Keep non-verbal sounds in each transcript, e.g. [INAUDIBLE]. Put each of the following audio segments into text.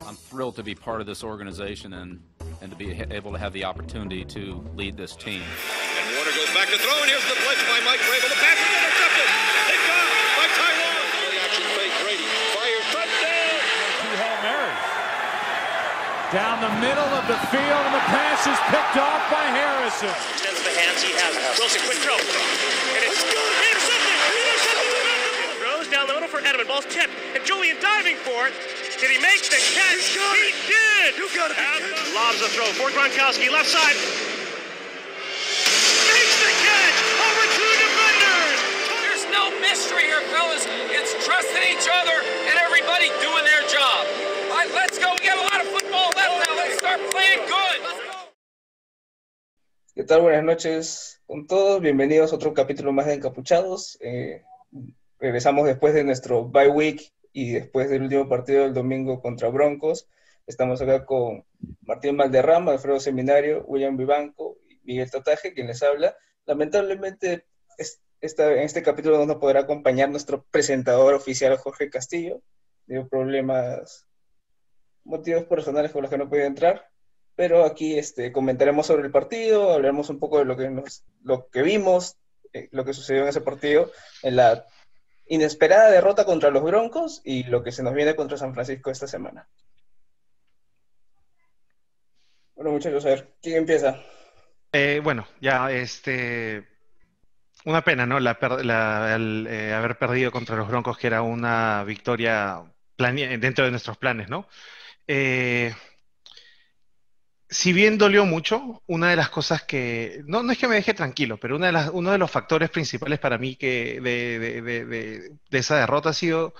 I'm thrilled to be part of this organization and, and to be able to have the opportunity to lead this team. And Warner goes back to throw, and here's the blitz by Mike Vrabel. The pass is intercepted. Picked off by Taiwan. Play action fake. Brady fires. Touchdown. Two Hail Marys. Down the middle of the field, and the pass is picked off by Harrison. Extends the hands he has. Wilson, quick throw. And it's good. Intercepted. Intercepted. Throws down the middle for Edelman. Ball's tipped. And Julian diving for it. Did he make the catch? He did. You got it. Lobs the throw for Gronkowski, left side. Makes the catch over two defenders. There's no mystery here, fellas. It's trusting each other and everybody doing their job. All right, let's go. We got a lot of football left now. Let's start playing good. Let's go. ¿Qué tal? Buenas noches con todos. Bienvenidos a otro capítulo más de Encapuchados. Eh, regresamos después de nuestro bye week y después del último partido del domingo contra Broncos. Estamos acá con Martín Valderrama, Alfredo Seminario, William Vivanco y Miguel Totaje, quien les habla. Lamentablemente, es- esta- en este capítulo no nos podrá acompañar nuestro presentador oficial, Jorge Castillo. Dio problemas, motivos personales con los que no puede entrar. Pero aquí este, comentaremos sobre el partido, hablaremos un poco de lo que, nos, lo que vimos, eh, lo que sucedió en ese partido, en la inesperada derrota contra los Broncos y lo que se nos viene contra San Francisco esta semana. Bueno, muchachos, a ver, ¿quién empieza? Eh, bueno, ya, este, una pena, ¿no? La, la- eh, haber perdido contra los Broncos, que era una victoria dentro de nuestros planes, ¿no? Eh, si bien dolió mucho, una de las cosas que, no, no es que me deje tranquilo, pero una de las, uno de los factores principales para mí que de, de- de- de- esa derrota ha sido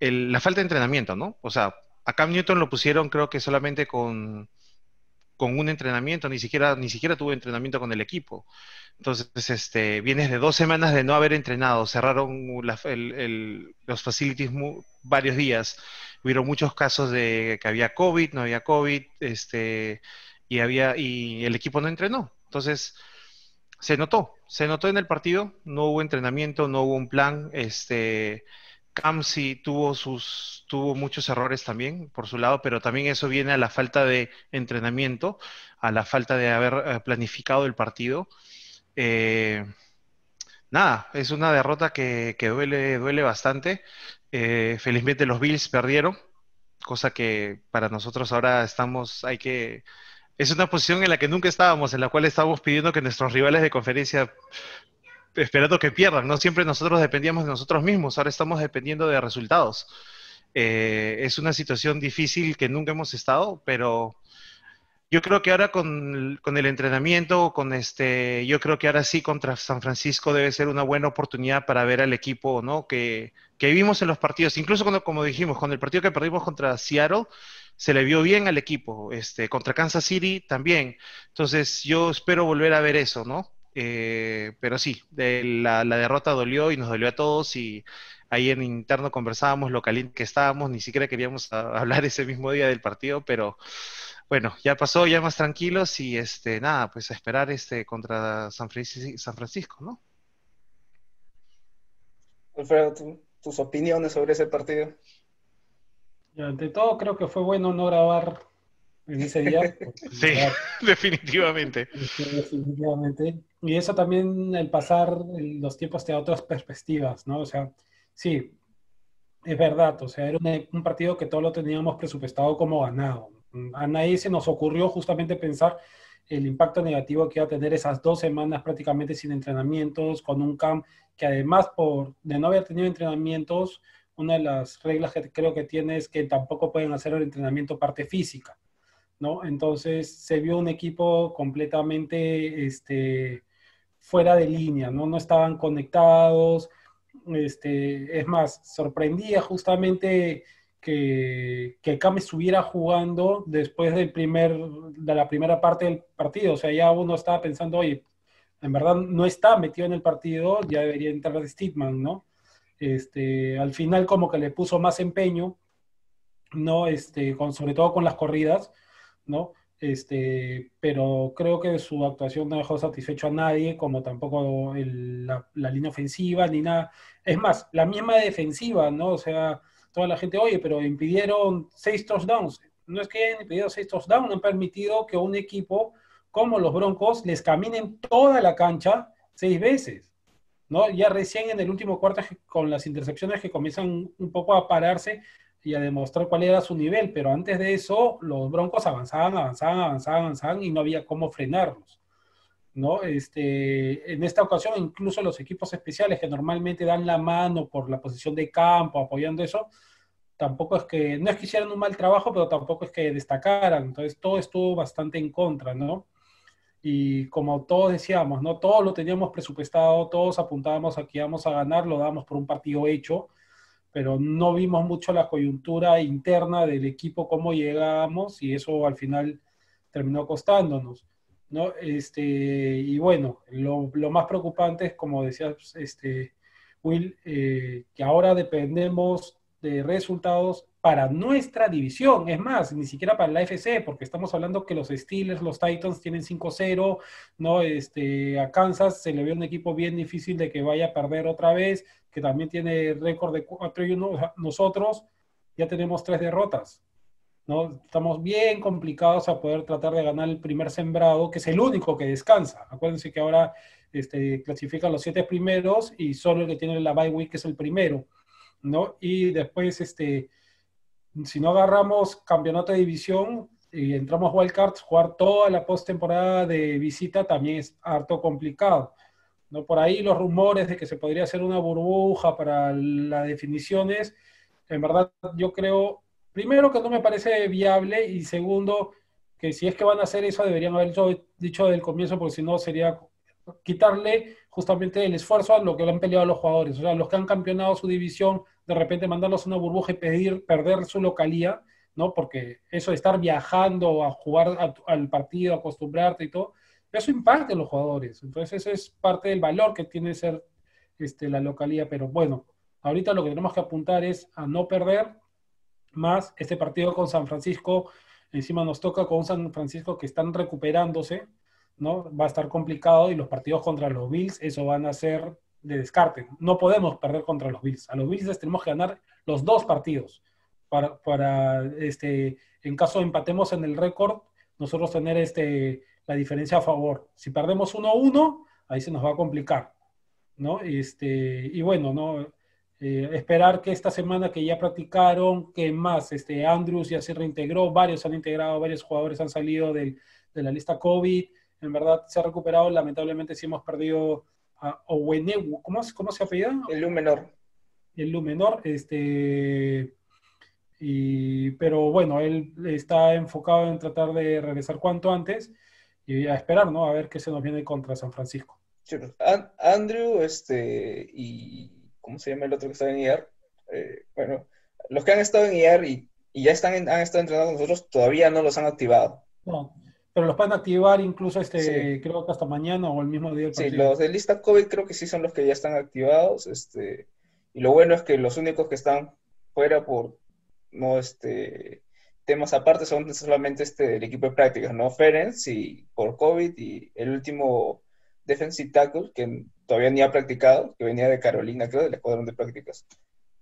la falta de entrenamiento, ¿no? O sea, a Cam Newton lo pusieron creo que solamente con con un entrenamiento, ni siquiera, ni siquiera tuvo entrenamiento con el equipo. Entonces, este, vienes de dos semanas de no haber entrenado, cerraron los facilities mu- varios días, hubieron muchos casos de que había COVID, no había COVID, este, y había, y el equipo no entrenó. Entonces, se notó, se notó en el partido, no hubo entrenamiento, no hubo un plan, este, Cam sí tuvo sus, tuvo muchos errores también por su lado, pero también eso viene a la falta de entrenamiento, a la falta de haber eh, planificado el partido. Eh, nada, es una derrota que, duele, duele bastante. Eh, felizmente los Bills perdieron, cosa que para nosotros ahora estamos, hay que, es una posición en la que nunca estábamos, en la cual estábamos pidiendo que nuestros rivales de conferencia esperando que pierdan. No siempre nosotros dependíamos de nosotros mismos, ahora estamos dependiendo de resultados. Eh, es una situación difícil que nunca hemos estado, pero yo creo que ahora con, con el entrenamiento, con este, yo creo que ahora sí contra San Francisco debe ser una buena oportunidad para ver al equipo, ¿no? Que, que vimos en los partidos, incluso cuando, como dijimos, con el partido que perdimos contra Seattle, se le vio bien al equipo, este, contra Kansas City también. Entonces, yo espero volver a ver eso, ¿no? Eh, pero sí, de la, la derrota dolió y nos dolió a todos y ahí en interno conversábamos lo caliente que estábamos, ni siquiera queríamos [LAUGHS] hablar ese mismo día del partido, pero bueno, ya pasó, ya más tranquilos y este, nada, pues a esperar este contra San Francisco, San Francisco, ¿no? Alfredo, tú- tus opiniones sobre ese partido. Y ante todo, creo que fue bueno no grabar en ese día. [LAUGHS] Sí, [LAUGHS] definitivamente. [LAUGHS] definitivamente. Y eso también, el pasar los tiempos te da otras perspectivas, ¿no? O sea, sí, es verdad. O sea, era un, un partido que todos lo teníamos presupuestado como ganado. A nadie se nos ocurrió justamente pensar el impacto negativo que iba a tener esas dos semanas prácticamente sin entrenamientos, con un camp que además por de no haber tenido entrenamientos, una de las reglas que creo que tiene es que tampoco pueden hacer el entrenamiento parte física, ¿no? Entonces se vio un equipo completamente este, fuera de línea, ¿no? No estaban conectados, este, es más, sorprendía justamente que, que Cam estuviera jugando después del primer, de la primera parte del partido, o sea, ya uno estaba pensando, oye, en verdad no está metido en el partido, ya debería entrar Steedman, ¿no? Este, al final como que le puso más empeño, ¿no? Este, con, sobre todo con las corridas, ¿no? Este, pero creo que su actuación no dejó satisfecho a nadie, como tampoco el- la, la línea ofensiva ni nada. Es más, la misma defensiva, ¿no? O sea, toda la gente, oye, pero impidieron seis touchdowns. No es que hayan impedido seis touchdowns, han permitido que un equipo como los Broncos les caminen toda la cancha seis veces. ¿no? Ya recién en el último cuarto, con las intercepciones que comienzan un poco a pararse y a demostrar cuál era su nivel, pero antes de eso, los Broncos avanzaban, avanzaban, avanzaban, avanzaban y no había cómo frenarlos. ¿No? Este, en esta ocasión, incluso los equipos especiales que normalmente dan la mano por la posición de campo, apoyando eso, tampoco es que, no es que hicieran un mal trabajo, pero tampoco es que destacaran. Entonces, todo estuvo bastante en contra, ¿no? Y como todos decíamos, ¿no? Todos lo teníamos presupuestado, todos apuntábamos a que íbamos a ganar, lo damos por un partido hecho, pero no vimos mucho la coyuntura interna del equipo, cómo llegábamos, y eso al final terminó costándonos. ¿No? Este, y bueno, lo, más preocupante es, como decía este, Will, eh, que ahora dependemos de resultados para nuestra división. Es más, ni siquiera para la FC, porque estamos hablando que los Steelers, los Titans tienen 5-0, ¿no? Este, a Kansas se le ve un equipo bien difícil de que vaya a perder otra vez, que también tiene récord de 4 1. nosotros ya tenemos tres derrotas. ¿No? Estamos bien complicados a poder tratar de ganar el primer sembrado, que es el único que descansa. Acuérdense que ahora este, clasifican los siete primeros y solo el que tiene la bye week es el primero. ¿no? Y después, este, si no agarramos campeonato de división y entramos wildcards, jugar toda la postemporada de visita también es harto complicado. ¿no? Por ahí los rumores de que se podría hacer una burbuja para las definiciones, en verdad yo creo, primero que no me parece viable y segundo que si es que van a hacer eso deberían haber dicho, dicho del comienzo porque si no sería quitarle justamente el esfuerzo a lo que han peleado los jugadores. O sea, los que han campeonado su división, de repente mandarlos a una burbuja y pedir, perder su localía, ¿no? Porque eso de estar viajando a jugar al partido, acostumbrarte y todo, eso impacta en los jugadores. Entonces, eso es parte del valor que tiene ser este, la localía. Pero bueno, ahorita lo que tenemos que apuntar es a no perder más este partido con San Francisco. Encima nos toca con San Francisco que están recuperándose, ¿no? Va a estar complicado y los partidos contra los Bills, eso van a ser de descarte. No podemos perder contra los Bills. A los Bills les tenemos que ganar los dos partidos para, para este, en caso empatemos en el récord, nosotros tener este, la diferencia a favor. Si perdemos 1-1, ahí se nos va a complicar, ¿no? Este, y bueno, ¿no? Eh, esperar que esta semana que ya practicaron, que más, este, Andrews ya se reintegró, varios han integrado, varios jugadores han salido de la lista COVID, en verdad se ha recuperado. Lamentablemente sí hemos perdido a Owenewu. ¿Cómo, ¿Cómo se apellida? El Lumenor. El Lumenor, este. Y, pero bueno, él está enfocado en tratar de regresar cuanto antes y a esperar, ¿no? A ver qué se nos viene contra San Francisco. Pues, Andrew, este, y ¿cómo se llama el otro que está en IAR? Eh, bueno, los que han estado en IAR y, y ya están han estado entrenando con nosotros todavía no los han activado. No, pero los pueden activar incluso este, creo que hasta mañana o el mismo día. sí, los de lista COVID creo que sí son los que ya están activados. Este, y lo bueno es que los únicos que están fuera por no este temas aparte son solamente este el equipo de prácticas, ¿no? Ferenc y por COVID y el último defensive tackle que todavía ni ha practicado, que venía de Carolina, creo, del escuadrón de prácticas.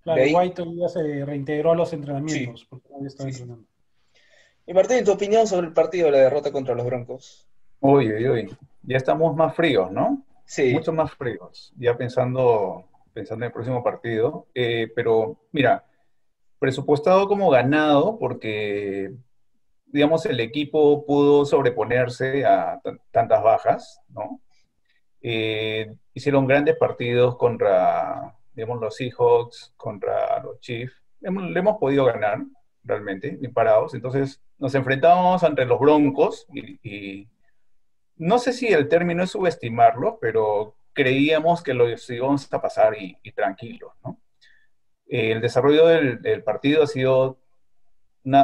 Claro, White ya se reintegró a los entrenamientos porque no estaba entrenando. Y Martín, tu opinión sobre el partido de la derrota contra los Broncos. Uy, uy, uy. Ya estamos más fríos, ¿no? Sí. Mucho más fríos. Ya pensando, pensando en el próximo partido. Eh, pero, mira, presupuestado como ganado porque, digamos, el equipo pudo sobreponerse a tantas bajas, ¿no? Eh, hicieron grandes partidos contra, digamos, los Seahawks, contra los Chiefs. le hemos podido ganar, realmente, bien parados. Entonces, nos enfrentábamos ante los Broncos y, no sé si el término es subestimarlo, pero creíamos que lo íbamos a pasar y, tranquilos, el desarrollo del, partido ha sido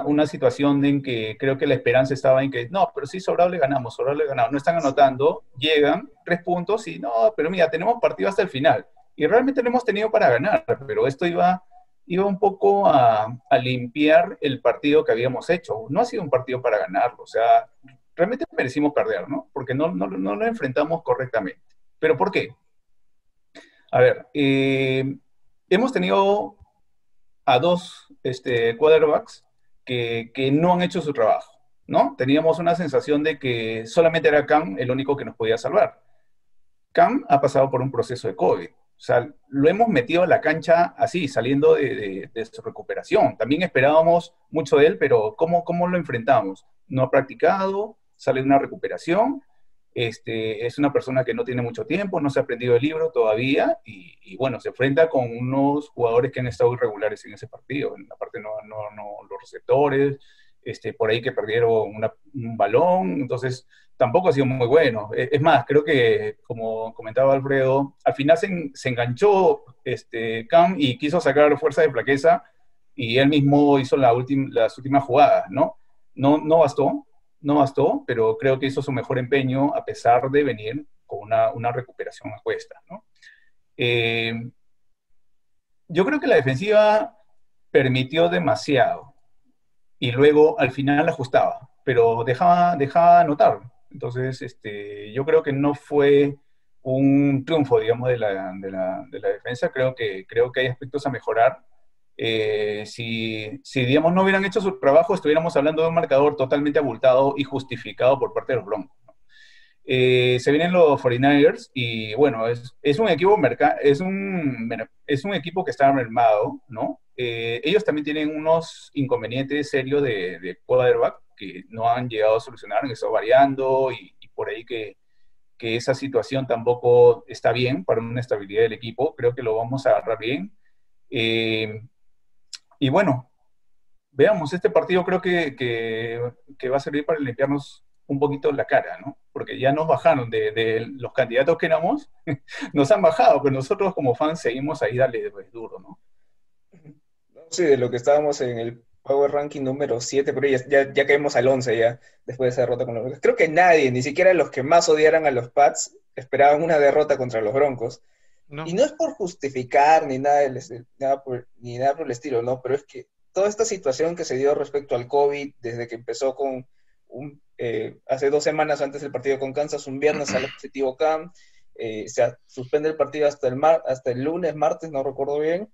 una, situación en que creo que la esperanza estaba en que, no, pero sí, sobrable ganamos, sobrable ganamos. No están anotando, llegan tres puntos y no, pero mira, tenemos partido hasta el final. Y realmente lo hemos tenido para ganar, pero esto iba iba un poco a, limpiar el partido que habíamos hecho. No ha sido un partido para ganarlo, o sea, realmente merecimos perder, ¿no? Porque no, no, no lo enfrentamos correctamente. ¿Pero por qué? A ver, eh, hemos tenido a dos este, quarterbacks que, no han hecho su trabajo, ¿no? Teníamos una sensación de que solamente era Cam el único que nos podía salvar. Cam ha pasado por un proceso de COVID. O sea, lo hemos metido a la cancha así, saliendo de, de- de su recuperación. También esperábamos mucho de él, pero ¿cómo, cómo lo enfrentamos? No ha practicado, sale de una recuperación, este, es una persona que no tiene mucho tiempo, no se ha aprendido el libro todavía y, bueno, se enfrenta con unos jugadores que han estado irregulares en ese partido. En la no, no, no los receptores, este, por ahí que perdieron un balón, entonces tampoco ha sido muy bueno. E- Es más, creo que, como comentaba Alfredo, al final se, se enganchó este, Cam y quiso sacar fuerza de flaqueza y él mismo hizo la última, las últimas jugadas. No, no bastó, no bastó, pero creo que hizo su mejor empeño a pesar de venir con una, una recuperación a. Eh, yo creo que la defensiva permitió demasiado y luego al final ajustaba, pero dejaba, dejaba anotar. Entonces, este, yo creo que no fue un triunfo, digamos, de la, de la, de la defensa. Creo que, creo que hay aspectos a mejorar. Eh, si, si, digamos, no hubieran hecho su trabajo, estuviéramos hablando de un marcador totalmente abultado y justificado por parte de los Broncos. ¿no? Eh, se vienen los 49ers y bueno, es, es un equipo es un, es un equipo que está mermado, ¿no? Eh, ellos también tienen unos inconvenientes serios de, de quarterback que no han llegado a solucionar, han estado variando y, y por ahí que, que, esa situación tampoco está bien para una estabilidad del equipo. Creo que lo vamos a agarrar bien. Eh, y bueno, veamos, este partido creo que, que, va a servir para limpiarnos un poquito la cara, ¿no? Porque ya nos bajaron de, los candidatos que éramos, [LAUGHS] nos han bajado, pero nosotros como fans seguimos ahí dale pues, duro, ¿no? Sí, de lo que estábamos en el Power Ranking número 7, pero ya, ya, ya caímos al 11 ya, después de esa derrota con los Broncos. Creo que nadie, ni siquiera los que más odiaran a los Pats, esperaban una derrota contra los Broncos. No. Y no es por justificar ni nada, nada por, ni nada por el estilo, ¿no? Pero es que toda esta situación que se dio respecto al COVID, desde que empezó con un, eh, hace dos semanas antes del partido con Kansas, un viernes sale [CLEARS THROAT] positivo Cam, eh, se suspende el partido hasta el, mar, hasta el lunes, martes, no recuerdo bien.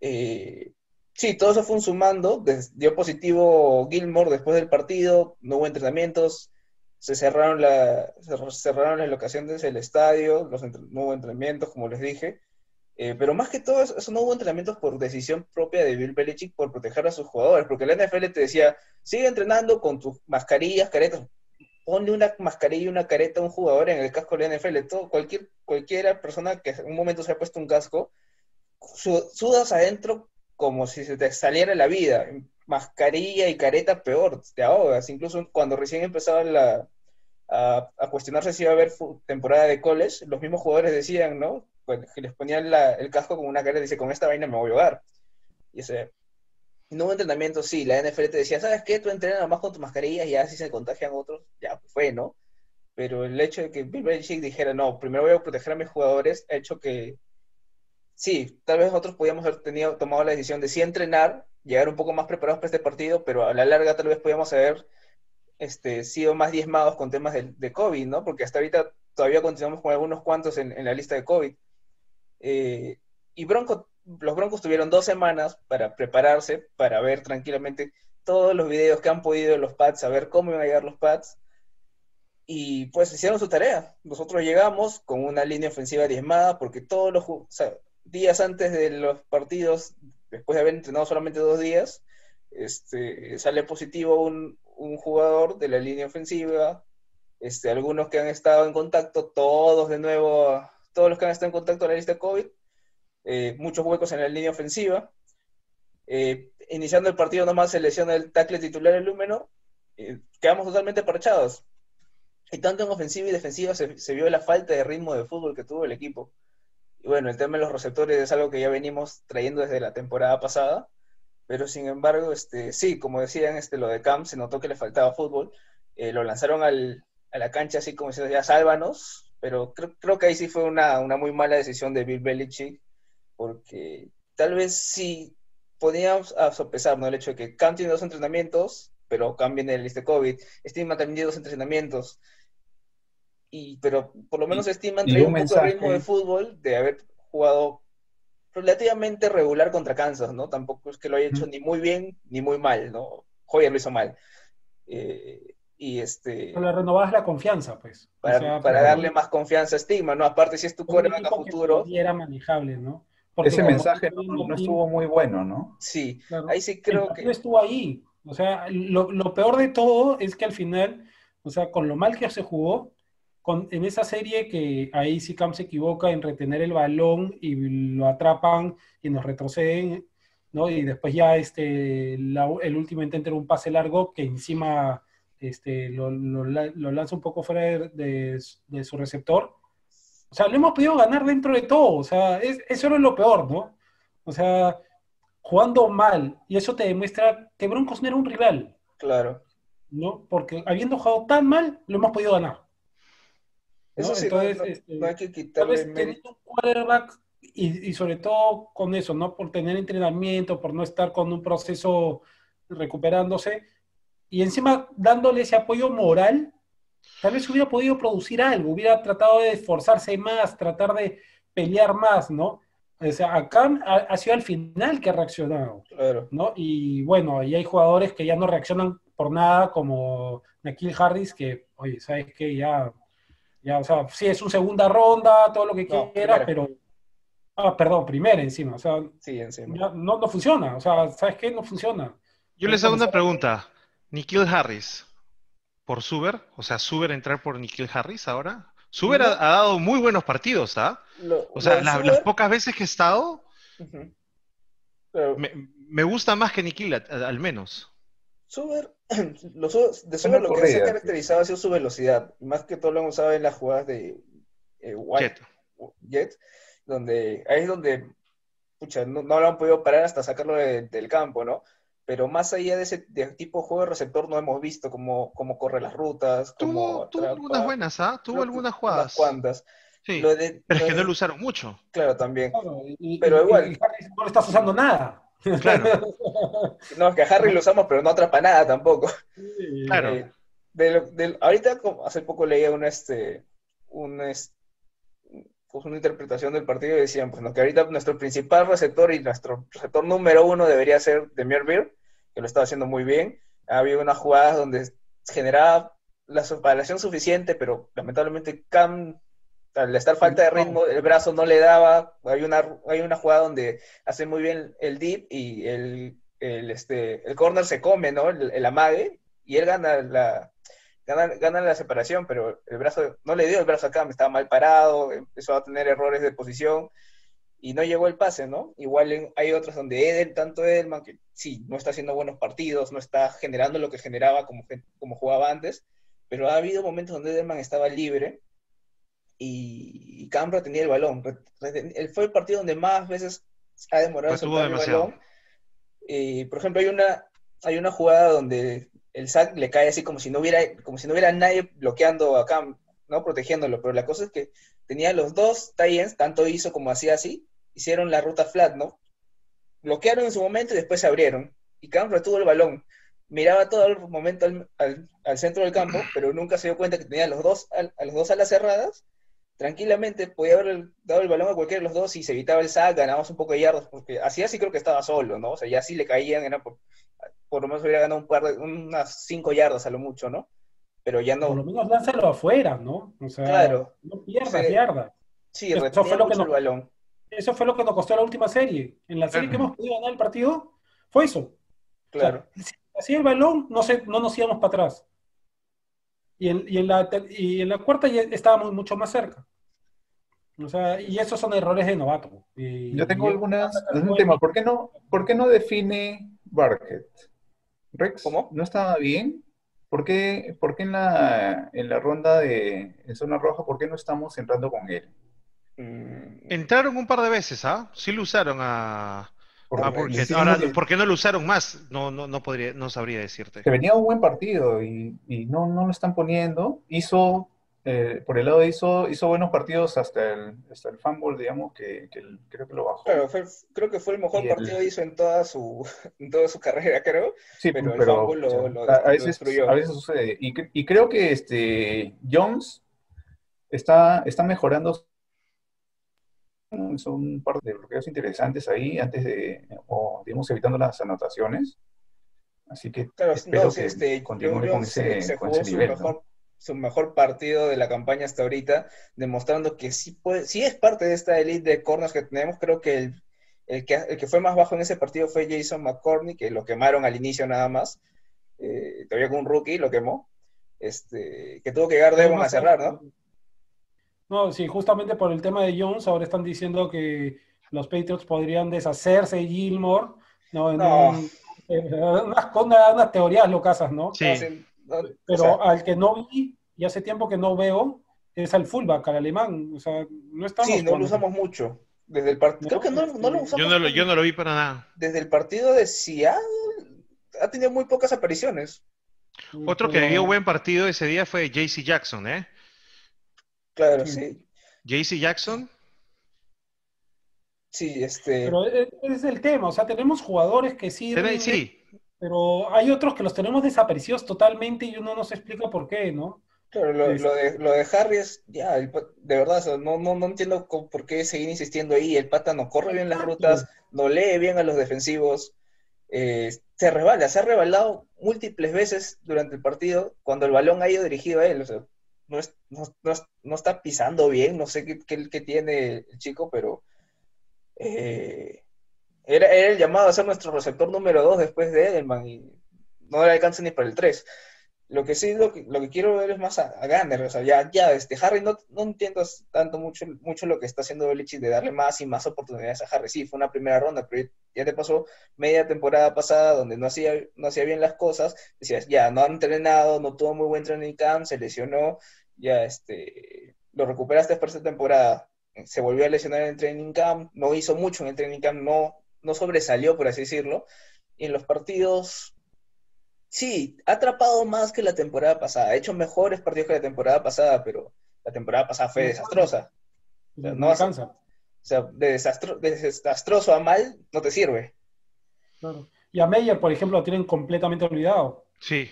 Eh, sí, todo eso fue un sumando, dio positivo Gilmore después del partido, no hubo entrenamientos, se cerraron, la, cerraron las locaciones del estadio, los, no hubo entrenamientos, como les dije, eh, pero más que todo eso, no hubo entrenamientos por decisión propia de Bill Belichick por proteger a sus jugadores, porque la NFL te decía, sigue entrenando con tus mascarillas, caretas, ponle una mascarilla y una careta a un jugador en el casco de la NFL, todo, cualquier, cualquiera persona que en un momento se ha puesto un casco, sudas adentro como si se te saliera la vida, mascarilla y careta peor, te ahogas, incluso cuando recién empezaba la, a, a, cuestionarse si iba a haber temporada de college, los mismos jugadores decían, ¿no? Pues, que les ponían la, el casco con una careta y dice, con esta vaina me voy a ahogar. Y ese, no hubo entrenamiento, sí, la NFL te decía, ¿sabes qué? Tú entrenas nomás con tus mascarillas y ya si se contagian otros, ya fue, ¿no? Pero el hecho de que Bill Belichick dijera, no, primero voy a proteger a mis jugadores, ha hecho que, sí, tal vez nosotros podíamos haber tenido, tomado la decisión de sí entrenar, llegar un poco más preparados para este partido, pero a la larga tal vez podíamos haber este, sido más diezmados con temas de, de, COVID, ¿no? Porque hasta ahorita todavía continuamos con algunos cuantos en, en la lista de COVID. Eh, y Bronco, los Broncos tuvieron dos semanas para prepararse, para ver tranquilamente todos los videos que han podido de los pads, saber cómo iban a llegar los pads. Y pues hicieron su tarea. Nosotros llegamos con una línea ofensiva diezmada porque todos los o sea, días antes de los partidos, después de haber entrenado solamente dos días, este, sale positivo un, un jugador de la línea ofensiva, este, algunos que han estado en contacto, todos de nuevo, todos los que han estado en contacto a la lista COVID, eh, muchos huecos en la línea ofensiva. Eh, iniciando el partido nomás se lesiona el tackle titular el Lúmeno, eh, quedamos totalmente parchados. Y tanto en ofensiva y defensiva se, se, vio la falta de ritmo de fútbol que tuvo el equipo. Y bueno, el tema de los receptores es algo que ya venimos trayendo desde la temporada pasada, pero sin embargo, este, sí, como decían, este, lo de Cam se notó que le faltaba fútbol. Eh, lo lanzaron al, a la cancha así como diciendo, ya sálvanos, pero creo, creo que ahí sí fue una, una, muy mala decisión de Bill Belichick, porque tal vez sí podíamos a sopesar ¿no? el hecho de que Cam tiene dos entrenamientos, pero Cam viene de la lista de COVID, Steam también tiene dos entrenamientos, y, pero por lo menos Steam trae un, un poco de ritmo de fútbol de haber jugado relativamente regular contra Kansas, ¿no? Tampoco es que lo haya hecho ni muy bien ni muy mal, ¿no? Hoyer lo hizo mal. Eh, y este... Pero le renovas la confianza, pues. O para, sea, para pero- darle más confianza a Stigma, ¿no? Aparte, si es tu coreback a futuro, todavía era manejable, ¿no? Porque Ese mensaje no, estuvo muy bueno, ¿no? sí, Claro. ahí sí creo que... estuvo ahí. O sea, lo, lo peor de todo es que al final, o sea, con lo mal que se jugó, con, en esa serie que ahí sí Cam se equivoca en retener el balón y lo atrapan y nos retroceden, ¿no? Y después ya este, la- el último intento era un pase largo que encima este, lo, lo la- lo lanza un poco fuera de, de- de su receptor. O sea, lo hemos podido ganar dentro de todo. O sea, es- eso era lo peor, ¿no? O sea, jugando mal, y eso te demuestra que Broncos no era un rival, Claro. ¿no? Porque habiendo jugado tan mal, lo hemos podido ganar. ¿No? Eso sí, no- Entonces, no, este, no hay que Tal quitarle vez mérito. teniendo un quarterback y, y sobre todo con eso, ¿no? Por tener entrenamiento, por no estar con un proceso recuperándose y encima dándole ese apoyo moral, tal vez hubiera podido producir algo, hubiera tratado de esforzarse más, tratar de pelear más, ¿no? O sea, acá ha, ha sido al final que ha reaccionado, Claro. ¿no? Y bueno, y hay jugadores que ya no reaccionan por nada, como Nakil Harris, que, oye, ¿sabes qué? Ya, ya, o sea, sí es su segunda ronda, todo lo que No, quiera, primera. pero... Ah, perdón, primera encima, o sea, Sí, encima. ya no, no funciona, o sea, ¿sabes qué? No funciona. Yo les hago una pregunta. Nikhil Harris, ¿por Suber? O sea, ¿Suber entrar por Nikhil Harris ahora? Suber No. ha, ha dado muy buenos partidos, ¿ah? Lo- O sea, la- las pocas veces que he estado. Pero me, me gusta más que Nikhil, al menos. Suber, [CLEARS THROAT] lo su- de Suber lo que se corrida, ha caracterizado ha sido su velocidad. Más que todo lo han usado en las jugadas de eh, White, Jet. Jet, donde ahí es donde pucha, no, no lo han podido parar hasta sacarlo de- del campo, ¿no? Pero más allá de ese de tipo de juego de receptor no hemos visto cómo, cómo corre las rutas, Tuvo, algunas buenas, ¿ah? Tuvo algunas unas jugadas. cuantas. Sí, Lo de- pero es lo que no lo usaron mucho. Claro, también. Claro, y- Pero y- igual. y no le estás usando nada. Claro. [LAUGHS] No, es que a Harry lo usamos, pero no atrapa nada tampoco. Claro. Eh, de lo- ahorita, como hace poco leía una, este, una, es- pues, una interpretación del partido y decían pues, no, que ahorita nuestro principal receptor y nuestro receptor número uno debería ser Demir Beer, que lo estaba haciendo muy bien. Había unas jugadas donde generaba la separación suficiente, pero lamentablemente Cam, al estar falta de ritmo, el brazo no le daba. Hay una, hay una jugada donde hace muy bien el dip y el, el, este, el corner se come, ¿no? El, el amague, y él gana la, gana, gana la separación, pero el brazo, no le dio el brazo a Cam, estaba mal parado, empezó a tener errores de posición y no llegó el pase, ¿no? Igual en- hay otros donde Edel, tanto Edelman, que sí, no está haciendo buenos partidos, no está generando lo que generaba como, como jugaba antes, pero ha habido momentos donde Edelman estaba libre y, y Cam retenía el balón. Fue el partido donde más veces ha demorado soltar el balón. Eh, por ejemplo, hay una, hay una jugada donde el sack le cae así como si no hubiera, como si no hubiera nadie bloqueando a Cam, ¿no? Protegiéndolo. Pero la cosa es que tenía los dos tie tanto hizo como hacía así, hicieron la ruta flat, ¿no? Bloquearon en su momento y después se abrieron. Y Cam retuvo el balón. Miraba todo el momento al, al- al centro del campo, pero nunca se dio cuenta que tenía los dos, a los dos alas cerradas. Tranquilamente podía haber dado el balón a cualquiera de los dos y se evitaba el sack, ganábamos un poco de yardas, porque así así creo que estaba solo, ¿no? O sea, ya sí le caían, era por, por lo menos hubiera ganado un par de, unas cinco yardas a lo mucho, ¿no? Pero ya Por lo no, menos lánzalo afuera, ¿no? O sea, Claro. no pierdas yardas. sí, eso fue lo que mucho no- el balón. Eso fue lo que nos costó la última serie. En la serie que hemos podido ganar el partido, fue eso. Claro. O sea, si hacía el balón, no, se, no nos íbamos para atrás. Y en, y en la, y en la cuarta ya estábamos mucho más cerca. O sea, y esos son errores de novato. Y- Yo tengo y- algunas, un tema, ¿por qué no, por qué no define Barket? Rex, ¿Cómo? ¿no estaba bien? ¿Por qué, por qué en la, en la ronda de en zona roja, por qué no estamos entrando con él? Mm, Entraron un par de veces, ¿ah? Sí lo usaron a, Porque a Burkhead. decimos Ahora, que- ¿por qué no lo usaron más? No, no, no podría, no sabría decirte. que venía un buen partido y, y no, no lo están poniendo. Hizo, eh, por el lado de hizo, hizo buenos partidos hasta el, hasta el fumble, digamos, que, que el- creo que lo bajó. Claro, fue- creo que fue el mejor Y partido que hizo en toda su, [LAUGHS] en toda su carrera, creo. Sí, pero pero, el fumble lo- lo a, lo veces, destruyó. a veces sucede. Y, y creo que este Jones está, está mejorando son un par de bloqueos interesantes ahí antes de, o digamos, evitando las anotaciones. Así que Claro, espero no, que este, continúe con ese, se, con su nivel. ¿no? mejor, su mejor partido de la campaña hasta ahorita, demostrando que sí, puede, sí es parte de esta elite de corners que tenemos. Creo que el, el que el que fue más bajo en ese partido fue Jason McCorney, que lo quemaron al inicio nada más. Eh, todavía con un rookie lo quemó. Este, que tuvo que llegar Devon a cerrar, ¿no? No, sí, justamente por el tema de Jones, ahora están diciendo que los Patriots podrían deshacerse de Gilmore, ¿no? En No. un- eh, [LAUGHS] unas, con unas, unas teorías locasas, ¿no? Sí. No, o Pero sea, al que no vi, y hace tiempo que no veo, es al fullback, al alemán. O sea, no estamos sí, no lo usamos mucho. Desde el part- No, Creo que no, no lo usamos Yo no, lo, yo no lo vi para nada. desde el partido de Seattle. Ha tenido muy pocas apariciones. Otro que dio buen partido ese día fue JC Jackson, ¿eh? Claro, Sí. JC Jackson, Sí, este. Pero e- ese es el tema, o sea, tenemos jugadores que sí, pero hay otros que los tenemos desaparecidos totalmente y uno no se explica por qué, ¿no? Claro, lo, lo de, lo de Harry es, ya, el de verdad, o sea, no, no, no entiendo por qué seguir insistiendo ahí. El pata no corre bien las rutas, no lee bien a los defensivos, eh, se resbala, se ha rebalado múltiples veces durante el partido cuando el balón ha ido dirigido a él. O sea, no, es- no, no no está pisando bien, no sé qué, qué- qué tiene el chico, pero eh, era, era el llamado a ser nuestro receptor número 2 después de Edelman y no le alcanza ni para el 3. Lo que sí, lo que, lo que quiero ver es más a, a Gunner, o sea, ya, ya, este, Harry, no, no entiendo tanto mucho, mucho lo que está haciendo Belichick de darle más y más oportunidades a Harry. Sí, fue una primera ronda, pero ya te pasó media temporada pasada donde no hacía, no hacía bien las cosas, decías, ya, no han entrenado, no tuvo muy buen training camp, se lesionó, ya, este, lo recuperaste para esta temporada, se volvió a lesionar en el training camp, no hizo mucho en el training camp, no, no sobresalió, por así decirlo, y en los partidos Sí, ha atrapado más que la temporada pasada. Ha hecho mejores partidos que la temporada pasada, pero la temporada pasada fue desastrosa. O sea, No no vas a- alcanza. O sea, de, desastro- de desastroso a mal no te sirve. Claro. Y a Meyer, por ejemplo, lo tienen completamente olvidado. sí.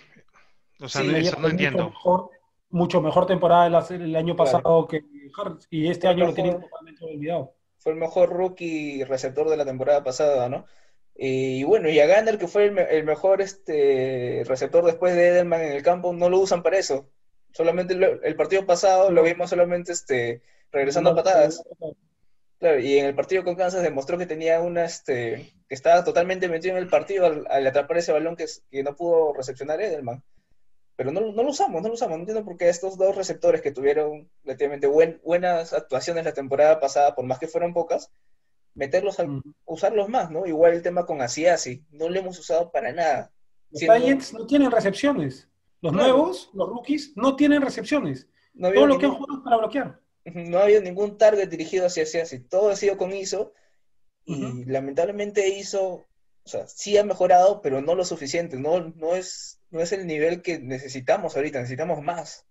O sea, Sí, no, eso entiendo. Mucho mejor, mucho mejor temporada el, el año Claro. pasado que Harris, y este Fue año lo tienen totalmente olvidado. Fue el mejor rookie receptor de la temporada pasada, ¿no? Y bueno, y a Gunner, que fue el, me- el mejor este, receptor después de Edelman en el campo, no lo usan para eso. Solamente lo- el partido pasado lo vimos solamente este, regresando a patadas. Claro, y en el partido con Kansas demostró que tenía una, este, que estaba totalmente metido en el partido al, al atrapar ese balón que, que no pudo recepcionar Edelman. Pero no, no lo usamos, no lo usamos. No entiendo por qué estos dos receptores que tuvieron relativamente buen- buenas actuaciones la temporada pasada, por más que fueran pocas, meterlos al, usarlos más, ¿no? Igual el tema con Asiasi, no lo hemos usado para nada. Los Giants no tienen recepciones. Los Claro. nuevos, los rookies, no tienen recepciones. no Todo lo que han jugado para bloquear. No ha habido ningún target dirigido hacia Asiasi, todo ha sido con ISO y lamentablemente ISO, o sea, sí ha mejorado, pero no lo suficiente, no, no, es, no es el nivel que necesitamos ahorita, necesitamos más.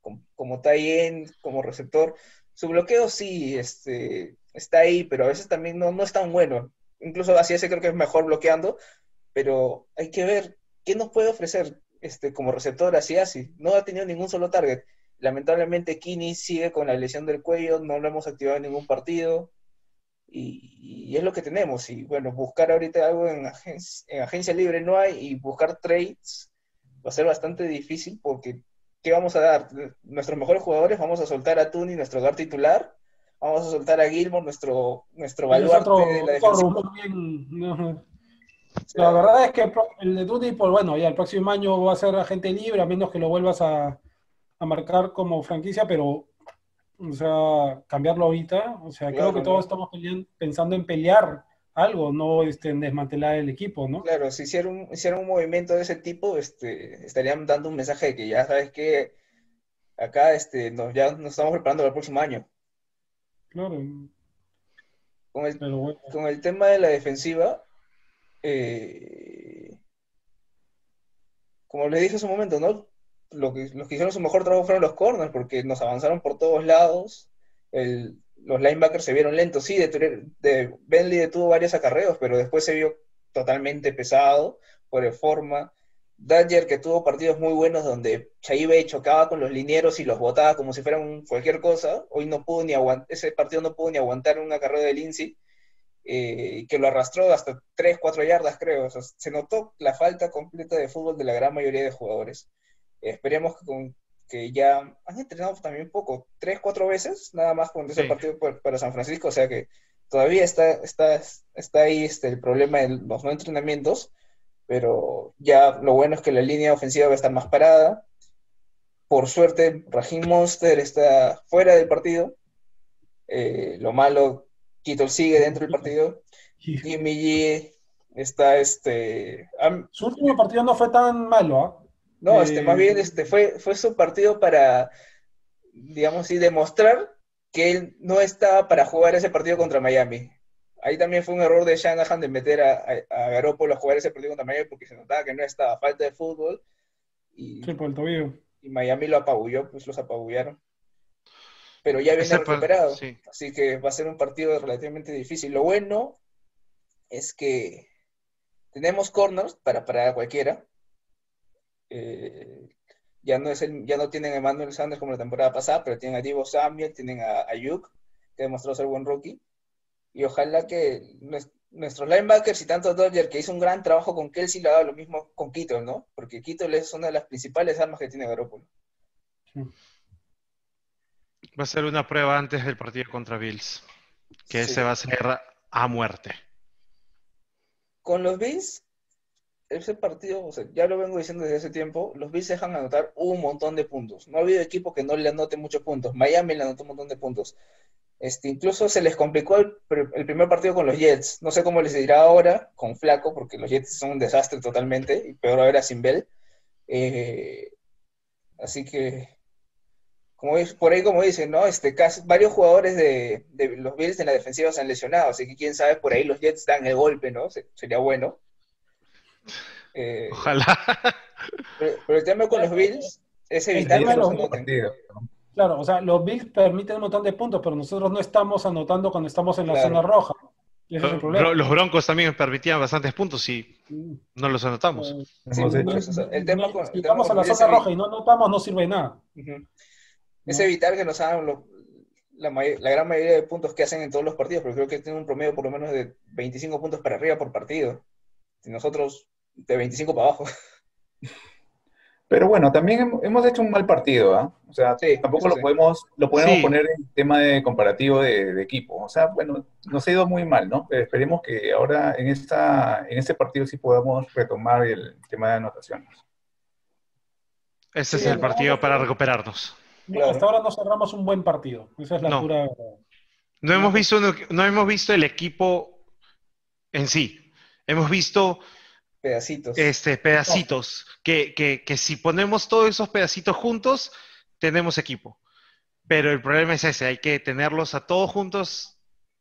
Como, como tight como receptor, su bloqueo sí este, está ahí, pero a veces también no, no es tan bueno. Incluso Asiasi creo que es mejor bloqueando, pero hay que ver qué nos puede ofrecer este, como receptor Asiasi. No ha tenido ningún solo target. Lamentablemente Kini sigue con la lesión del cuello, no lo hemos activado en ningún partido y, y es lo que tenemos. Y bueno, buscar ahorita algo en, agen- en agencia libre no hay y buscar trades va a ser bastante difícil porque ¿qué vamos a dar? Nuestros mejores jugadores, vamos a soltar a Tuni, nuestro guard titular, vamos a soltar a Gilmore, nuestro, nuestro Es baluarte otro, de la defensiva. bien- [LAUGHS] La verdad es que el de Duty, pues bueno, ya el próximo año va a ser agente libre, a menos que lo vuelvas a, a marcar como franquicia, pero, o sea, cambiarlo ahorita, o sea, creo que ¿no? todos estamos peleando- pensando en pelear algo, no este, en desmantelar el equipo, ¿no? Claro, si hicieran un, hicieran un movimiento de ese tipo, este, estarían dando un mensaje de que ya sabes que acá este, nos, ya nos estamos preparando para el próximo año. Claro, Con el, pero bueno. con el tema de la defensiva, eh, como les dije hace un momento, ¿no? Lo que, los que hicieron su mejor trabajo fueron los corners, porque nos avanzaron por todos lados. El- los linebackers se vieron lentos. Sí, de, de Bentley detuvo varios acarreos, pero después se vio totalmente pesado por el forma. Dodger que tuvo partidos muy buenos donde Chaibe chocaba con los linieros y los botaba como si fueran cualquier cosa, hoy no pudo ni aguantar, ese partido no pudo ni aguantar una carrera de Lindsay, eh, que lo arrastró hasta 3, 4 yardas creo, o sea, se notó la falta completa de fútbol de la gran mayoría de jugadores. Eh, esperemos que, con, que ya han entrenado también poco, 3, 4 veces, nada más con ese Sí. partido por- para San Francisco, o sea que todavía está, está, está ahí este, el problema de los no entrenamientos, pero ya lo bueno es que la línea ofensiva va a estar más parada. Por suerte, Raheem Monster está fuera del partido. Eh, lo malo, Kittle sigue dentro del partido. Jimmy G está, este, am- Su último partido no fue tan malo, ¿ah? no, Eh, este, más bien este, fue, fue su partido para, digamos así, demostrar que él no estaba para jugar ese partido contra Miami. Ahí también fue un error de Shanahan de meter a, a, a Garoppolo a jugar ese partido contra Miami porque se notaba que no estaba, falta de fútbol. Y, Sí, por el tobillo. y Miami lo apabulló, pues los apabullaron. Pero ya viene recuperado, sí. así que va a ser un partido relativamente difícil. Lo bueno es que tenemos corners para parar a cualquiera. Eh, ya no es el, ya no tienen a Emmanuel Sanders como la temporada pasada, pero tienen a Divo Samuel, tienen a Ayuk, que demostró ser buen rookie. Y ojalá que nues- nuestros linebackers y tanto Dodger, que hizo un gran trabajo con Kelsey, lo haga lo mismo con Kittle, ¿no? Porque Kittle es una de las principales armas que tiene Garoppolo. Va a ser una prueba antes del partido contra Bills, que Sí. ese va a ser a muerte. Con los Bills, ese partido, o sea, ya lo vengo diciendo desde hace tiempo, los Bills dejan anotar un montón de puntos. No ha habido equipo que no le anote muchos puntos. Miami le anotó un montón de puntos. Este, incluso se les complicó el, pr- el primer partido con los Jets. No sé cómo les dirá ahora con Flaco, porque los Jets son un desastre totalmente, y peor ahora sin Bell. Eh, así que, como es- por ahí como dicen, ¿no? Este, casi, varios jugadores de, de los Bills en la defensiva se han lesionado, así que quién sabe, por ahí los Jets dan el golpe, ¿no? Se- sería bueno. Eh, Ojalá. pero, pero el tema con los Bills es evitar que los partido. Claro, o sea, los Bills permiten un montón de puntos, pero nosotros no estamos anotando cuando estamos en la Claro. zona roja. Ese es el problema. Los Broncos también permitían bastantes puntos y no los anotamos. Sí, el tema con, si el tema vamos a la zona es roja y no anotamos, no sirve de nada. Ujú. Es ¿no? evitar que nos hagan lo- la, may- la gran mayoría de puntos que hacen en todos los partidos, porque creo que tienen un promedio por lo menos de 25 puntos para arriba por partido. Y nosotros de 25 para abajo. [LAUGHS] Pero bueno, también hem- hemos hecho un mal partido, ¿ah? O sea, Sí, tampoco lo sí. podemos, lo podemos Sí. poner en tema de comparativo de, de equipo. O sea, bueno, nos ha ido muy mal, ¿no? Pero esperemos que ahora en esta, en este partido sí podamos retomar el tema de anotaciones. Ese Sí, es el partido para no. recuperarnos. No, Claro. Hasta ahora no cerramos un buen partido. Esa es la No. pura. No hemos visto, no hemos visto el equipo en sí. Hemos visto Pedacitos. este, pedacitos, que, que, que si ponemos todos esos pedacitos juntos, tenemos equipo. Pero el problema es ese, hay que tenerlos a todos juntos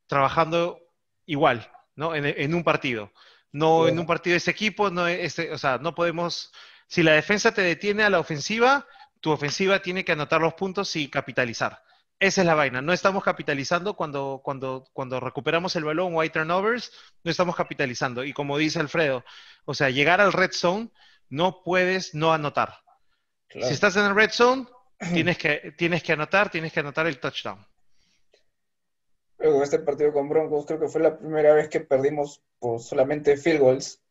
trabajando igual, ¿no? En, en un partido. No en un partido de ese equipo, no este, o sea, no podemos, si la defensa te detiene a la ofensiva, tu ofensiva tiene que anotar los puntos y capitalizar. Esa es la vaina. No estamos capitalizando cuando, cuando, cuando recuperamos el balón o hay turnovers, no estamos capitalizando. Y como dice Alfredo, o sea, llegar al red zone, no puedes no anotar. Claro. Si estás en el red zone, [CLEARS THROAT] tienes que, tienes que anotar, tienes que anotar el touchdown. Luego, este partido con Broncos creo que fue la primera vez que perdimos por solamente field goals.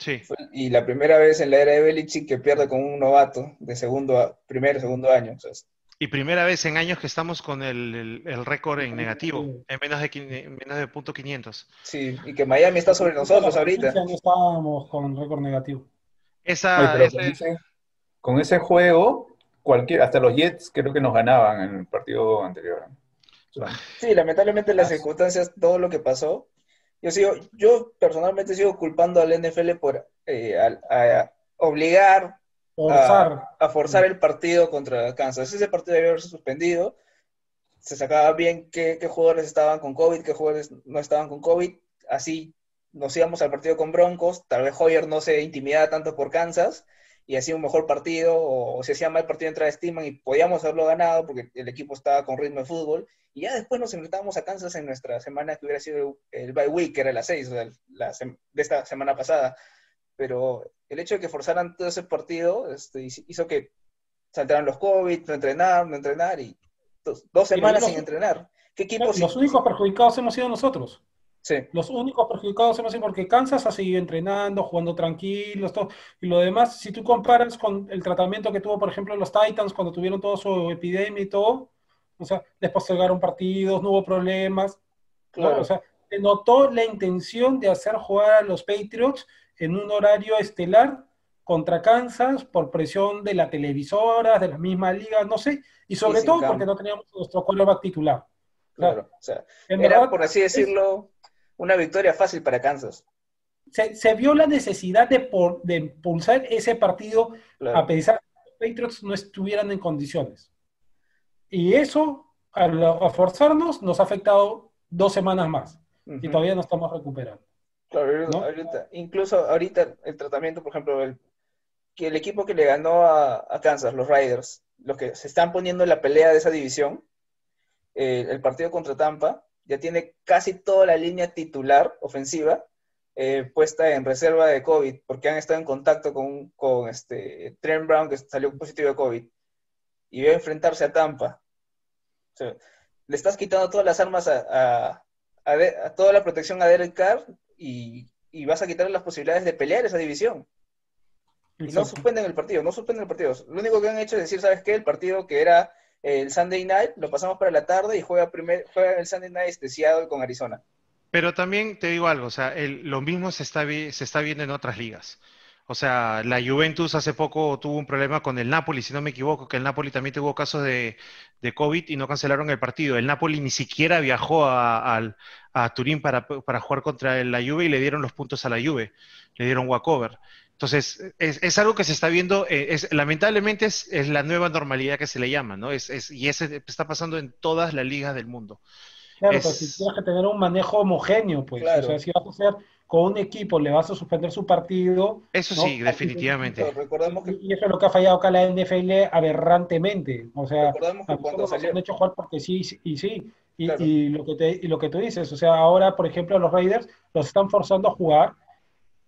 Sí, Y la primera vez en la era de Belichick que pierde con un novato de segundo, a- primero segundo año. O sea, y primera vez en años que estamos con el, el- el récord en negativo, en menos de, en menos de punto 500. sí, y que Miami está sobre nosotros ahorita. Estábamos con récord negativo. Esa, ese- con, ese, con ese juego, cualquier, hasta los Jets creo que nos ganaban en el partido anterior. O sea, Sí, lamentablemente las circunstancias, todo lo que pasó. Yo sigo, yo personalmente sigo culpando al NFL por eh, al- a, obligar A forzar el partido contra Kansas. Ese partido debió haberse suspendido. Se sacaba bien qué, qué jugadores estaban con COVID, qué jugadores no estaban con COVID. Así nos íbamos al partido con Broncos. Tal vez Hoyer no se intimidaba tanto por Kansas y hacía un mejor partido. O, si hacía mal partido entraba Steeman y podíamos haberlo ganado porque el equipo estaba con ritmo de fútbol. Y ya después nos enfrentábamos a Kansas en nuestra semana que hubiera sido el bye week, que era la 6, o sea, la sem- de esta semana pasada. Pero el hecho de que forzaran todo ese partido este, hizo que saltaran los COVID, no entrenar, no entrenar, y dos, dos semanas los- sin entrenar. ¿Qué equipo Los sin- únicos perjudicados hemos sido nosotros. Sí, Los únicos perjudicados hemos sido porque Kansas ha seguido entrenando, jugando tranquilos, todo. Y lo demás, si tú comparas con el tratamiento que tuvo, por ejemplo, los Titans cuando tuvieron toda su epidemia y todo, o sea, les postergaron partidos, no hubo problemas. ¿no? Claro. O sea, se notó la intención de hacer jugar a los Patriots en un horario estelar contra Kansas por presión de la televisora, de la misma liga, no sé, y sobre sin todo campo. porque no teníamos nuestro quarterback titular. claro. O sea, era, verdad, por así decirlo, una victoria fácil para Kansas. se, se vio la necesidad de, por- de impulsar ese partido Claro. a pesar de que los Patriots no estuvieran en condiciones. Y eso, al a forzarnos, nos ha afectado dos semanas más. Y Ujú. todavía no estamos recuperando. Claro, ahorita- ¿no? ahorita- incluso ahorita el tratamiento, por ejemplo, el, que el equipo que le ganó a, a Kansas, los Riders, los que se están poniendo en la pelea de esa división, eh, el partido contra Tampa, ya tiene casi toda la línea titular ofensiva eh, puesta en reserva de COVID, porque han estado en contacto con, con este, Trent Brown, que salió positivo de COVID, y va a enfrentarse a Tampa. O sea, le estás quitando todas las armas a, a- a de- a toda la protección a Derek Carr y, y vas a quitarle las posibilidades de pelear esa división. Y no suspenden el partido, no suspenden el partido. Lo único que han hecho es decir, ¿sabes qué? El partido que era el Sunday Night, lo pasamos para la tarde y juega, primer, juega el Sunday Night de Seattle con Arizona. Pero también te digo algo, o sea, el- lo mismo se está, vi- se está viendo en otras ligas. O sea, la Juventus hace poco tuvo un problema con el Napoli, si no me equivoco, que el Napoli también tuvo casos de, de COVID y no cancelaron el partido. El Napoli ni siquiera viajó a, al- a Turín para, para jugar contra la Juve y le dieron los puntos a la Juve, le dieron walkover. Entonces, es, es algo que se está viendo, eh, es, lamentablemente es, es la nueva normalidad que se le llama, ¿no? Es, es- y ese está pasando en todas las ligas del mundo. Claro, Es- pero si tienes que tener un manejo homogéneo, pues. Claro. O sea, si vas a hacer con un equipo, le vas a suspender su partido. Eso ¿no? sí, definitivamente. Pero recordemos que, Y eso es lo que ha fallado acá la NFL aberrantemente. O sea, recordemos que cuando salió, han hecho jugar porque sí y sí. Y, Claro. y lo que te, y lo que tú dices, o sea, ahora, por ejemplo, los Raiders los están forzando a jugar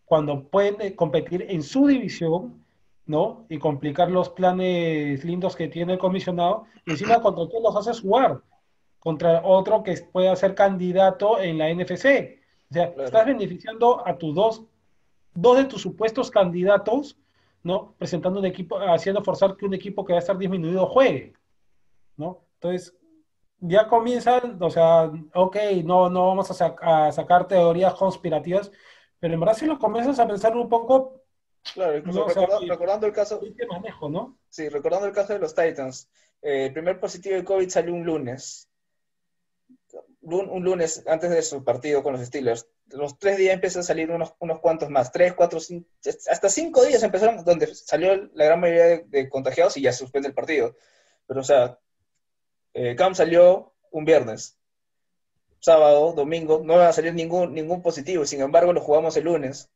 cuando pueden eh, competir en su división, ¿no? Y complicar los planes lindos que tiene el comisionado. Y encima, [CLEARS THROAT] ¿contra quién los haces jugar? Contra otro que pueda ser candidato en la NFC. O sea, Claro. estás beneficiando a tus dos, dos de tus supuestos candidatos, ¿no? Presentando un equipo, haciendo forzar que un equipo que va a estar disminuido juegue, ¿no? Entonces, ya comienzan, o sea, ok, no, no vamos a, sac- a sacar teorías conspirativas, pero en verdad si lo comienzas a pensar un poco, claro, incluso No, o sea, recordando el caso, ¿qué manejo, no? sí, recordando el caso de los Titans, eh, el primer positivo de COVID salió un lunes. Lun- Un lunes antes de su partido con los Steelers. Los tres días empiezan a salir unos, unos cuantos más. Tres, cuatro, cinco, hasta cinco días empezaron donde salió la gran mayoría de, de contagiados y ya se suspende el partido. Pero, o sea, eh, Cam salió un viernes. Sábado, domingo, no va a salir ningún, ningún positivo. Sin embargo, lo jugamos el lunes.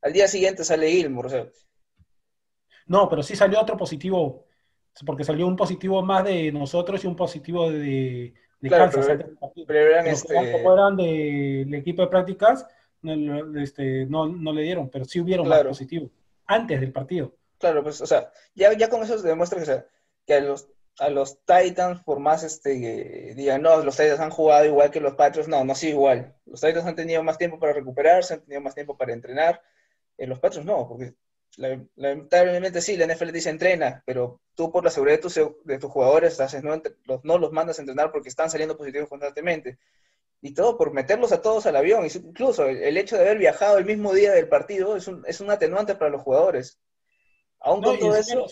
Al día siguiente sale Gilmore. O sea, No, pero sí salió otro positivo, porque salió un positivo más de nosotros y un positivo de, de Claro, Kansas pero- eran este. eran del equipo de prácticas, no, no, este, no, no le dieron, pero sí hubieron Claro. más positivos antes del partido. Claro, pues, o sea, ya, ya con eso se demuestra que, o sea, que a los, a los Titans, por más este, digan, no, los Titans han jugado igual que los Patriots, no, no ha sido igual. Los Titans han tenido más tiempo para recuperarse, han tenido más tiempo para entrenar. Eh, los Patriots no, porque la- lamentablemente sí, la NFL dice entrena, pero tú por la seguridad de tus, de tus jugadores haces, no, los, no los mandas a entrenar porque están saliendo positivos constantemente. Y todo por meterlos a todos al avión. Incluso el, el hecho de haber viajado el mismo día del partido es un, es un atenuante para los jugadores. Aún No, con todo eso,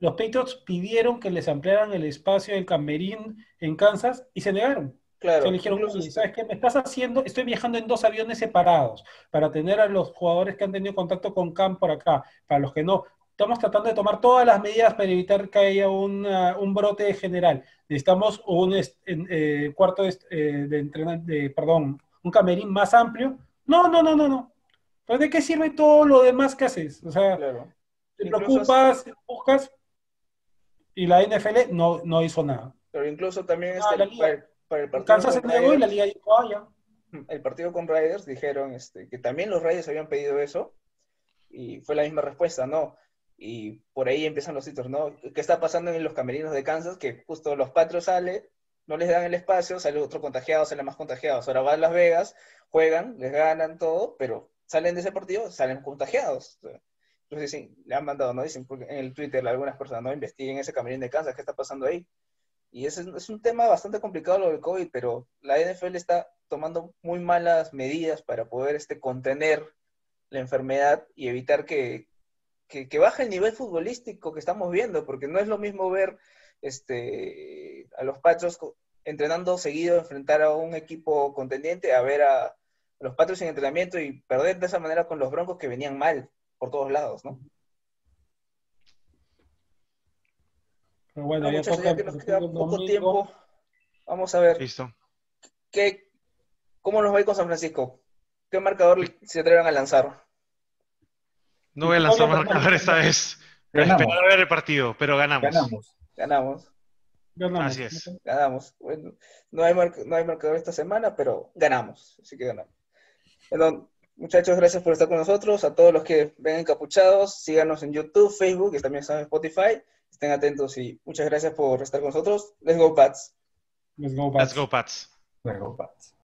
los Patriots pidieron que les ampliaran el espacio del camerín en Kansas y se negaron. claro, Se dijeron, incluso "Oye, este- ¿sabes qué? Me estás haciendo, estoy viajando en dos aviones separados para tener a los jugadores que han tenido contacto con Cam por acá, para los que no. Estamos tratando de tomar todas las medidas para evitar que haya una- un brote general. Necesitamos un eh, cuarto de, eh, de entrenar, de, perdón, un camerín más amplio. No, no, no, no, no. ¿Pero de qué sirve todo lo demás que haces? O sea, claro. te preocupas, buscas, y la NFL no, no hizo nada. Pero incluso también Ah, este, para, el- para el partido Kansas se con negó y la Raiders- liga dijo, ah, ya. el partido con Raiders dijeron este, que también los Raiders habían pedido eso Y fue la misma respuesta, ¿no? Y por ahí empiezan los títulos, ¿no? ¿Qué está pasando en los camerinos de Kansas? Que justo los Patriots sale, no les dan el espacio, sale otro contagiado, sale más contagiados. Ahora van a Las Vegas, juegan, les ganan todo, pero salen de ese partido, salen contagiados. Dicen, le han mandado, ¿no? Dicen en el Twitter algunas personas, ¿no? Investiguen ese camerín de Kansas, ¿qué está pasando ahí? Y ese es un tema bastante complicado lo del COVID, pero la NFL está tomando muy malas medidas para poder este, contener la enfermedad y evitar que, que, baje el nivel futbolístico que estamos viendo, porque no es lo mismo ver este, a los Patriots entrenando seguido, enfrentar a un equipo contendiente, a ver a, los Patriots en entrenamiento y perder de esa manera con los Broncos que venían mal por todos lados, ¿no? Pero bueno, ya, que nos queda poco tiempo. Vamos a ver. Listo. ¿Qué, ¿Cómo nos va a ir con San Francisco? ¿Qué marcador se atreven a lanzar? No voy a lanzar marcador esta vez. Esperar a ver el partido, pero ganamos. Ganamos. Ganamos. Ganamos. Así es. Ganamos. Bueno, no, hay no hay marcador esta semana, pero ganamos. Así que ganamos. Bueno, muchachos, gracias por estar con nosotros. A todos los que ven encapuchados, síganos en YouTube, Facebook y también están en Spotify. Estén atentos y muchas gracias por estar con nosotros. Let's go, Pats. Let's go, Pats. Let's go, Pats. Let's go, Pats.